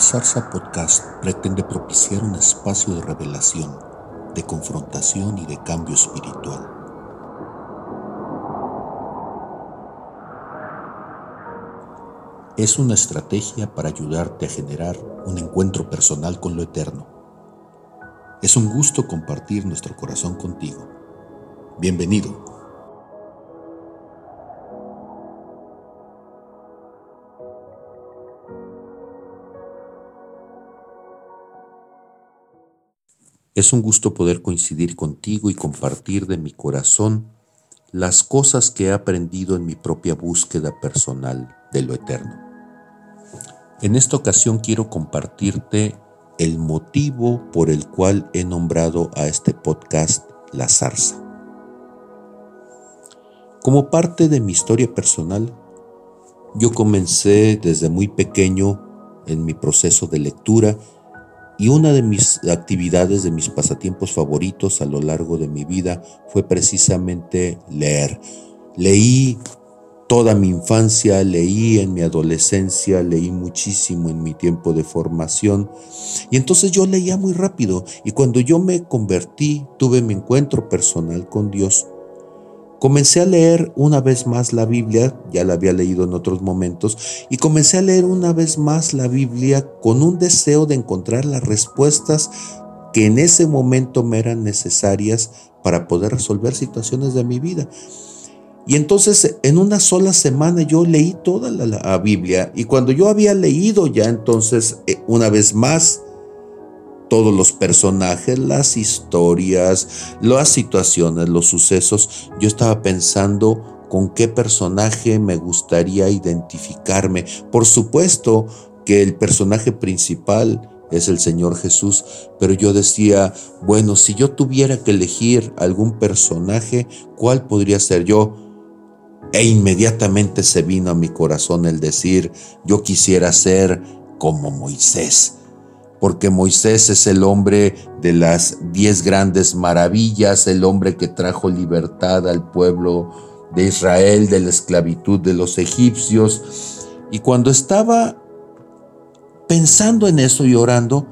Zarza Podcast pretende propiciar un espacio de revelación, de confrontación y de cambio espiritual. Es una estrategia para ayudarte a generar un encuentro personal con lo eterno. Es un gusto compartir nuestro corazón contigo. Bienvenido. Es un gusto poder coincidir contigo y compartir de mi corazón las cosas que he aprendido en mi propia búsqueda personal de lo eterno. En esta ocasión quiero compartirte el motivo por el cual he nombrado a este podcast La Zarza. Como parte de mi historia personal, yo comencé desde muy pequeño en mi proceso de lectura y una de mis actividades, de mis pasatiempos favoritos a lo largo de mi vida fue precisamente leer. Leí toda mi infancia, leí en mi adolescencia, leí muchísimo en mi tiempo de formación. Y entonces yo leía muy rápido y cuando yo me convertí, tuve mi encuentro personal con Dios, Comencé a leer una vez más la Biblia, ya la había leído en otros momentos, y comencé a leer una vez más la Biblia con un deseo de encontrar las respuestas que en ese momento me eran necesarias para poder resolver situaciones de mi vida. Y entonces en una sola semana yo leí toda la, Biblia y cuando yo había leído ya entonces eh, una vez más todos los personajes, las historias, las situaciones, los sucesos, yo estaba pensando con qué personaje me gustaría identificarme. Por supuesto que el personaje principal es el Señor Jesús, pero yo decía, bueno, si yo tuviera que elegir algún personaje, ¿cuál podría ser yo? E inmediatamente se vino a mi corazón el decir, yo quisiera ser como Moisés porque Moisés es el hombre de las diez grandes maravillas, el hombre que trajo libertad al pueblo de Israel de la esclavitud de los egipcios. Y cuando estaba pensando en eso y orando,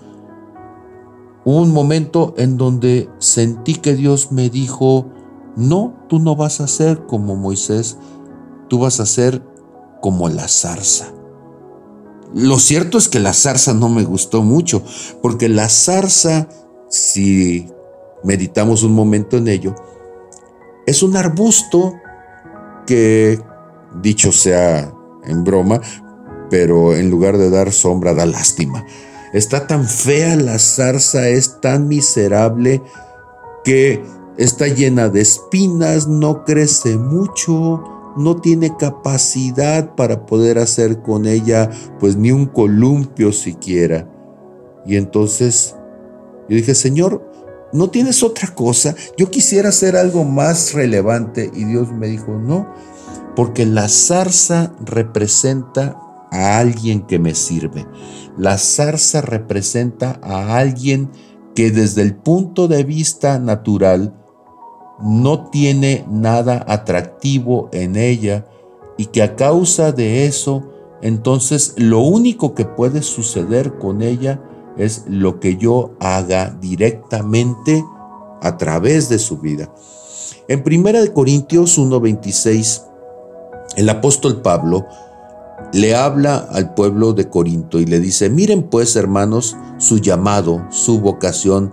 un momento en donde sentí que Dios me dijo, no, tú no vas a ser como Moisés, tú vas a ser como la zarza. Lo cierto es que la zarza no me gustó mucho, porque la zarza, si meditamos un momento en ello, es un arbusto que, dicho sea en broma, pero en lugar de dar sombra da lástima. Está tan fea la zarza, es tan miserable que está llena de espinas, no crece mucho, no tiene capacidad para poder hacer con ella pues ni un columpio siquiera. Y entonces yo dije, Señor, ¿no tienes otra cosa? Yo quisiera hacer algo más relevante. Y Dios me dijo, no, porque la zarza representa a alguien que me sirve. La zarza representa a alguien que desde el punto de vista natural no tiene nada atractivo en ella y que a causa de eso, entonces lo único que puede suceder con ella es lo que yo haga directamente a través de su vida. En 1 Corintios 1:26, el apóstol Pablo le habla al pueblo de Corinto y le dice, miren pues hermanos su llamado, su vocación,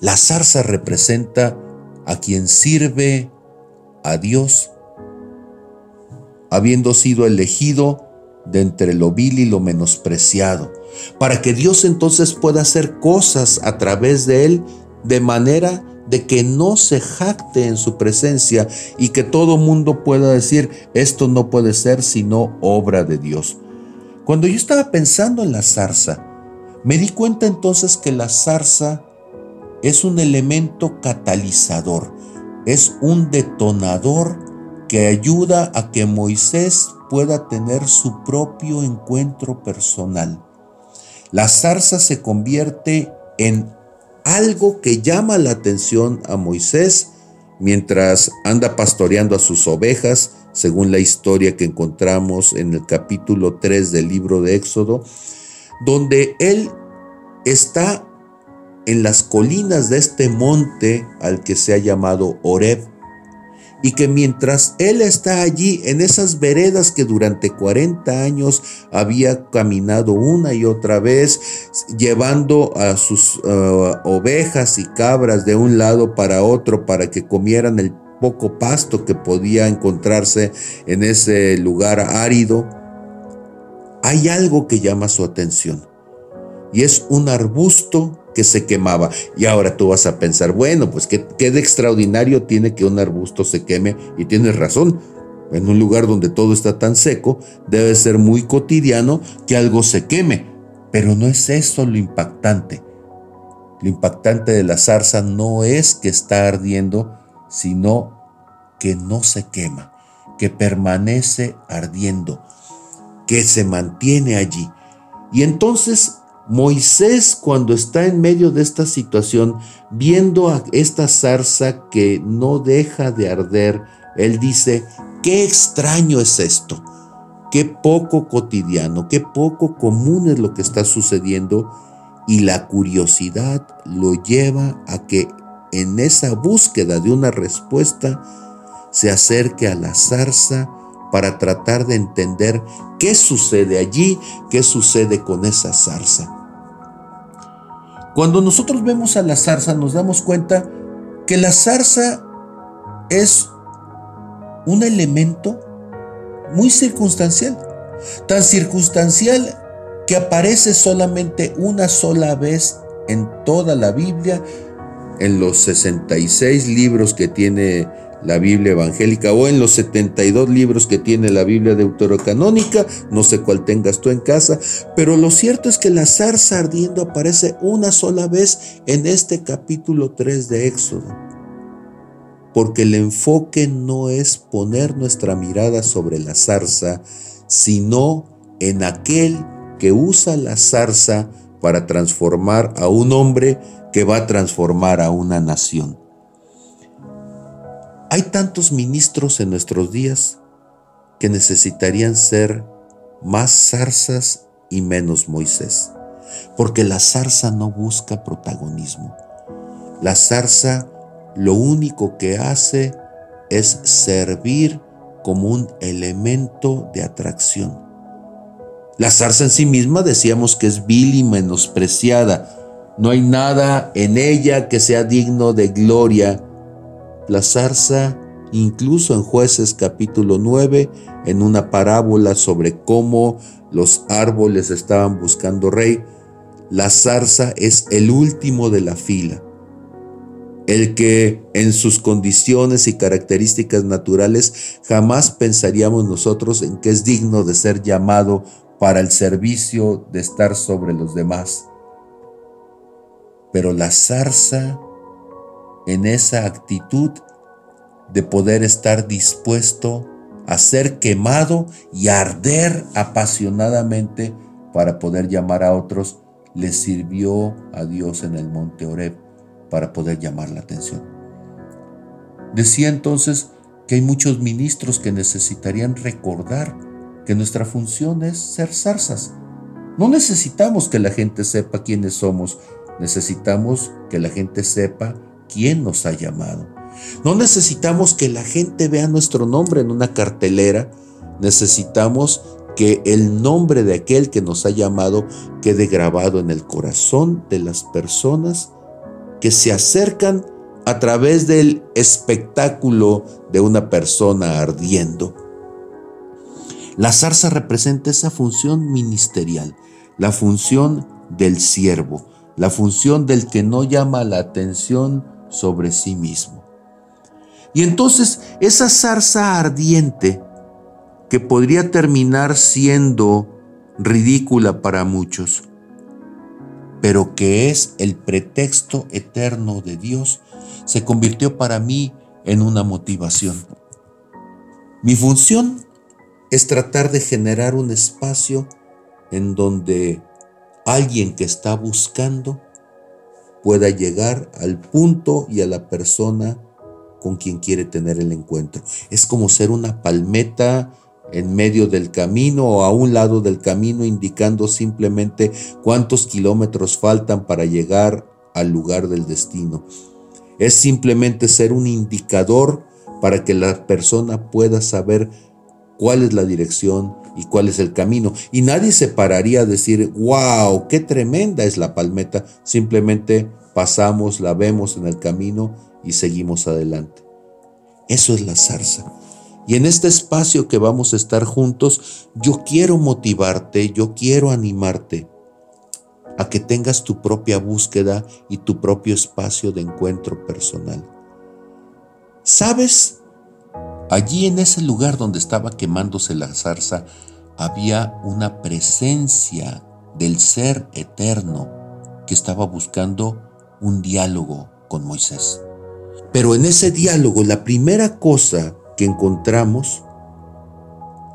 La zarza representa a quien sirve a Dios, habiendo sido elegido de entre lo vil y lo menospreciado, para que Dios entonces pueda hacer cosas a través de él de manera de que no se jacte en su presencia y que todo mundo pueda decir, esto no puede ser sino obra de Dios. Cuando yo estaba pensando en la zarza, Me di cuenta entonces que la zarza es un elemento catalizador, es un detonador que ayuda a que Moisés pueda tener su propio encuentro personal. La zarza se convierte en algo que llama la atención a Moisés mientras anda pastoreando a sus ovejas, según la historia que encontramos en el capítulo 3 del libro de Éxodo, donde él está en las colinas de este monte al que se ha llamado Oreb, y que mientras él está allí en esas veredas que durante 40 años había caminado una y otra vez, llevando a sus uh, ovejas y cabras de un lado para otro para que comieran el poco pasto que podía encontrarse en ese lugar árido, hay algo que llama su atención y es un arbusto que se quemaba. Y ahora tú vas a pensar, bueno, pues ¿qué, qué de extraordinario tiene que un arbusto se queme. Y tienes razón, en un lugar donde todo está tan seco, debe ser muy cotidiano que algo se queme. Pero no es eso lo impactante. Lo impactante de la zarza no es que está ardiendo, sino que no se quema, que permanece ardiendo, que se mantiene allí. Y entonces Moisés cuando está en medio de esta situación, viendo a esta zarza que no deja de arder, él dice, qué extraño es esto, qué poco cotidiano, qué poco común es lo que está sucediendo y la curiosidad lo lleva a que en esa búsqueda de una respuesta se acerque a la zarza para tratar de entender qué sucede allí, qué sucede con esa zarza. Cuando nosotros vemos a la zarza nos damos cuenta que la zarza es un elemento muy circunstancial, tan circunstancial que aparece solamente una sola vez en toda la Biblia, en los 66 libros que tiene la Biblia evangélica o en los 72 libros que tiene la Biblia deuterocanónica, no sé cuál tengas tú en casa, pero lo cierto es que la zarza ardiendo aparece una sola vez en este capítulo 3 de Éxodo. Porque el enfoque no es poner nuestra mirada sobre la zarza, sino en aquel que usa la zarza para transformar a un hombre que va a transformar a una nación. Hay tantos ministros en nuestros días que necesitarían ser más zarzas y menos Moisés, porque la zarza no busca protagonismo. La zarza lo único que hace es servir como un elemento de atracción. La zarza en sí misma decíamos que es vil y menospreciada. No hay nada en ella que sea digno de gloria la zarza, incluso en jueces capítulo 9, en una parábola sobre cómo los árboles estaban buscando rey, la zarza es el último de la fila, el que en sus condiciones y características naturales jamás pensaríamos nosotros en que es digno de ser llamado para el servicio de estar sobre los demás. Pero la zarza en esa actitud de poder estar dispuesto a ser quemado y arder apasionadamente para poder llamar a otros, le sirvió a Dios en el monte Oreb para poder llamar la atención. Decía entonces que hay muchos ministros que necesitarían recordar que nuestra función es ser zarzas. No necesitamos que la gente sepa quiénes somos, necesitamos que la gente sepa quién nos ha llamado. No necesitamos que la gente vea nuestro nombre en una cartelera, necesitamos que el nombre de aquel que nos ha llamado quede grabado en el corazón de las personas que se acercan a través del espectáculo de una persona ardiendo. La zarza representa esa función ministerial, la función del siervo, la función del que no llama la atención sobre sí mismo. Y entonces esa zarza ardiente que podría terminar siendo ridícula para muchos, pero que es el pretexto eterno de Dios, se convirtió para mí en una motivación. Mi función es tratar de generar un espacio en donde alguien que está buscando pueda llegar al punto y a la persona con quien quiere tener el encuentro. Es como ser una palmeta en medio del camino o a un lado del camino indicando simplemente cuántos kilómetros faltan para llegar al lugar del destino. Es simplemente ser un indicador para que la persona pueda saber cuál es la dirección y cuál es el camino. Y nadie se pararía a decir, wow, qué tremenda es la palmeta. Simplemente pasamos, la vemos en el camino y seguimos adelante. Eso es la zarza. Y en este espacio que vamos a estar juntos, yo quiero motivarte, yo quiero animarte a que tengas tu propia búsqueda y tu propio espacio de encuentro personal. ¿Sabes? Allí en ese lugar donde estaba quemándose la zarza, había una presencia del ser eterno que estaba buscando un diálogo con Moisés. Pero en ese diálogo la primera cosa que encontramos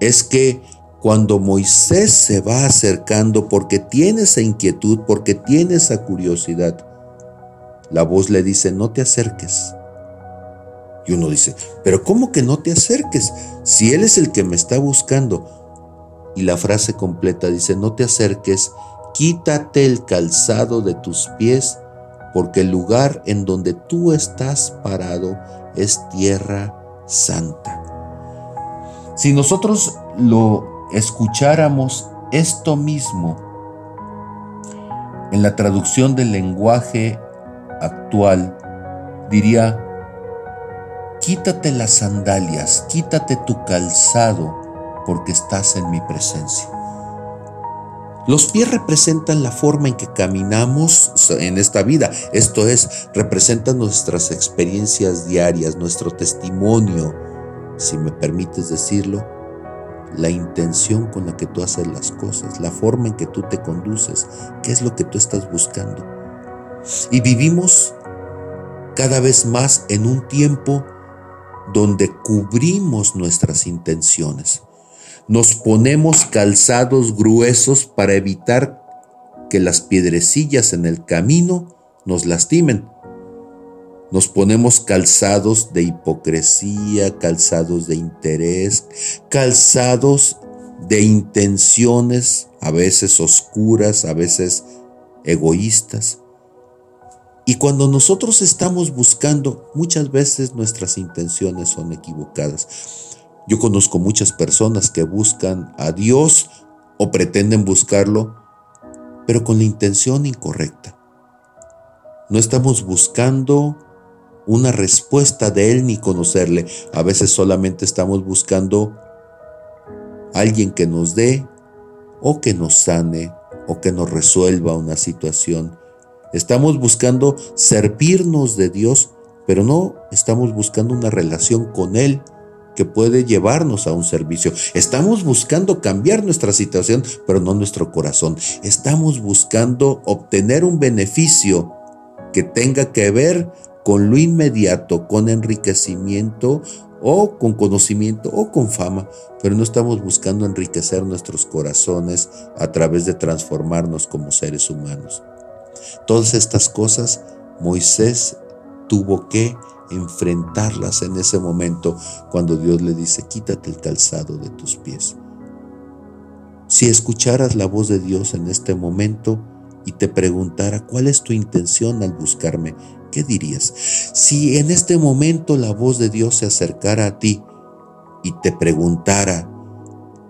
es que cuando Moisés se va acercando porque tiene esa inquietud, porque tiene esa curiosidad, la voz le dice, no te acerques. Y uno dice, pero ¿cómo que no te acerques? Si Él es el que me está buscando. Y la frase completa dice, no te acerques, quítate el calzado de tus pies, porque el lugar en donde tú estás parado es tierra santa. Si nosotros lo escucháramos esto mismo en la traducción del lenguaje actual, diría, quítate las sandalias, quítate tu calzado, porque estás en mi presencia. Los pies representan la forma en que caminamos en esta vida, esto es, representan nuestras experiencias diarias, nuestro testimonio, si me permites decirlo, la intención con la que tú haces las cosas, la forma en que tú te conduces, qué es lo que tú estás buscando. Y vivimos cada vez más en un tiempo donde cubrimos nuestras intenciones. Nos ponemos calzados gruesos para evitar que las piedrecillas en el camino nos lastimen. Nos ponemos calzados de hipocresía, calzados de interés, calzados de intenciones, a veces oscuras, a veces egoístas. Y cuando nosotros estamos buscando, muchas veces nuestras intenciones son equivocadas. Yo conozco muchas personas que buscan a Dios o pretenden buscarlo, pero con la intención incorrecta. No estamos buscando una respuesta de Él ni conocerle. A veces solamente estamos buscando alguien que nos dé o que nos sane o que nos resuelva una situación. Estamos buscando servirnos de Dios, pero no estamos buscando una relación con Él que puede llevarnos a un servicio. Estamos buscando cambiar nuestra situación, pero no nuestro corazón. Estamos buscando obtener un beneficio que tenga que ver con lo inmediato, con enriquecimiento o con conocimiento o con fama, pero no estamos buscando enriquecer nuestros corazones a través de transformarnos como seres humanos. Todas estas cosas Moisés tuvo que enfrentarlas en ese momento cuando Dios le dice, quítate el calzado de tus pies. Si escucharas la voz de Dios en este momento y te preguntara cuál es tu intención al buscarme, ¿qué dirías? Si en este momento la voz de Dios se acercara a ti y te preguntara,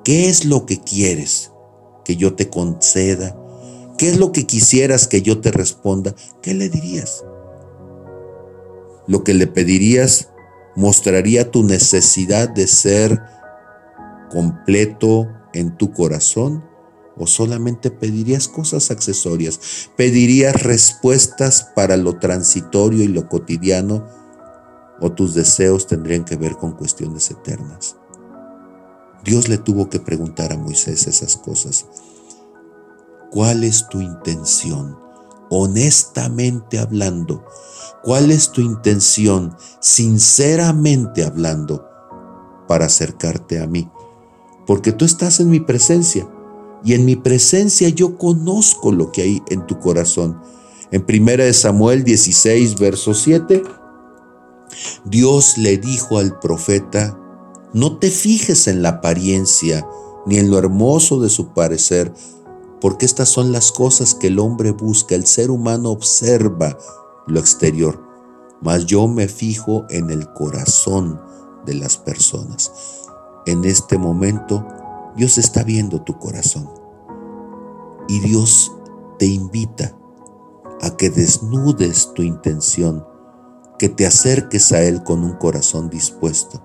¿qué es lo que quieres que yo te conceda? ¿Qué es lo que quisieras que yo te responda? ¿Qué le dirías? lo que le pedirías mostraría tu necesidad de ser completo en tu corazón o solamente pedirías cosas accesorias, pedirías respuestas para lo transitorio y lo cotidiano o tus deseos tendrían que ver con cuestiones eternas. Dios le tuvo que preguntar a Moisés esas cosas. ¿Cuál es tu intención? honestamente hablando, cuál es tu intención, sinceramente hablando, para acercarte a mí. Porque tú estás en mi presencia y en mi presencia yo conozco lo que hay en tu corazón. En 1 Samuel 16, verso 7, Dios le dijo al profeta, no te fijes en la apariencia ni en lo hermoso de su parecer, porque estas son las cosas que el hombre busca, el ser humano observa lo exterior, mas yo me fijo en el corazón de las personas. En este momento, Dios está viendo tu corazón y Dios te invita a que desnudes tu intención, que te acerques a Él con un corazón dispuesto,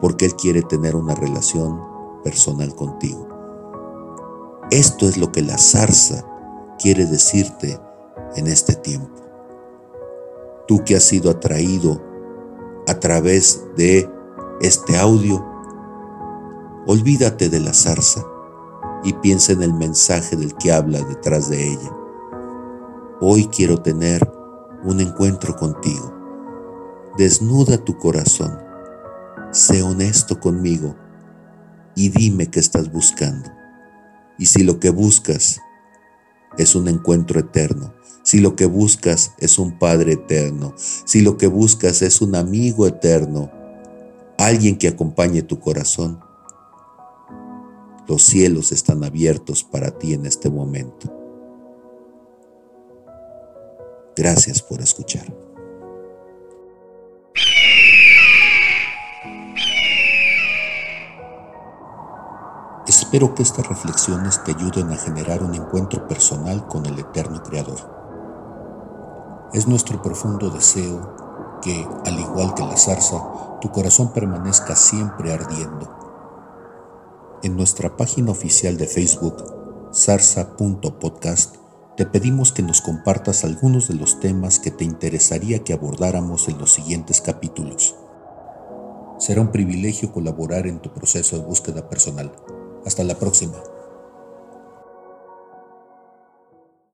porque Él quiere tener una relación personal contigo. Esto es lo que la zarza quiere decirte en este tiempo. Tú que has sido atraído a través de este audio, olvídate de la zarza y piensa en el mensaje del que habla detrás de ella. Hoy quiero tener un encuentro contigo. Desnuda tu corazón, sé honesto conmigo y dime qué estás buscando. Y si lo que buscas es un encuentro eterno, si lo que buscas es un Padre eterno, si lo que buscas es un amigo eterno, alguien que acompañe tu corazón, los cielos están abiertos para ti en este momento. Gracias por escuchar. Espero que estas reflexiones te ayuden a generar un encuentro personal con el Eterno Creador. Es nuestro profundo deseo que, al igual que la zarza, tu corazón permanezca siempre ardiendo. En nuestra página oficial de Facebook, zarza.podcast, te pedimos que nos compartas algunos de los temas que te interesaría que abordáramos en los siguientes capítulos. Será un privilegio colaborar en tu proceso de búsqueda personal. Hasta la próxima.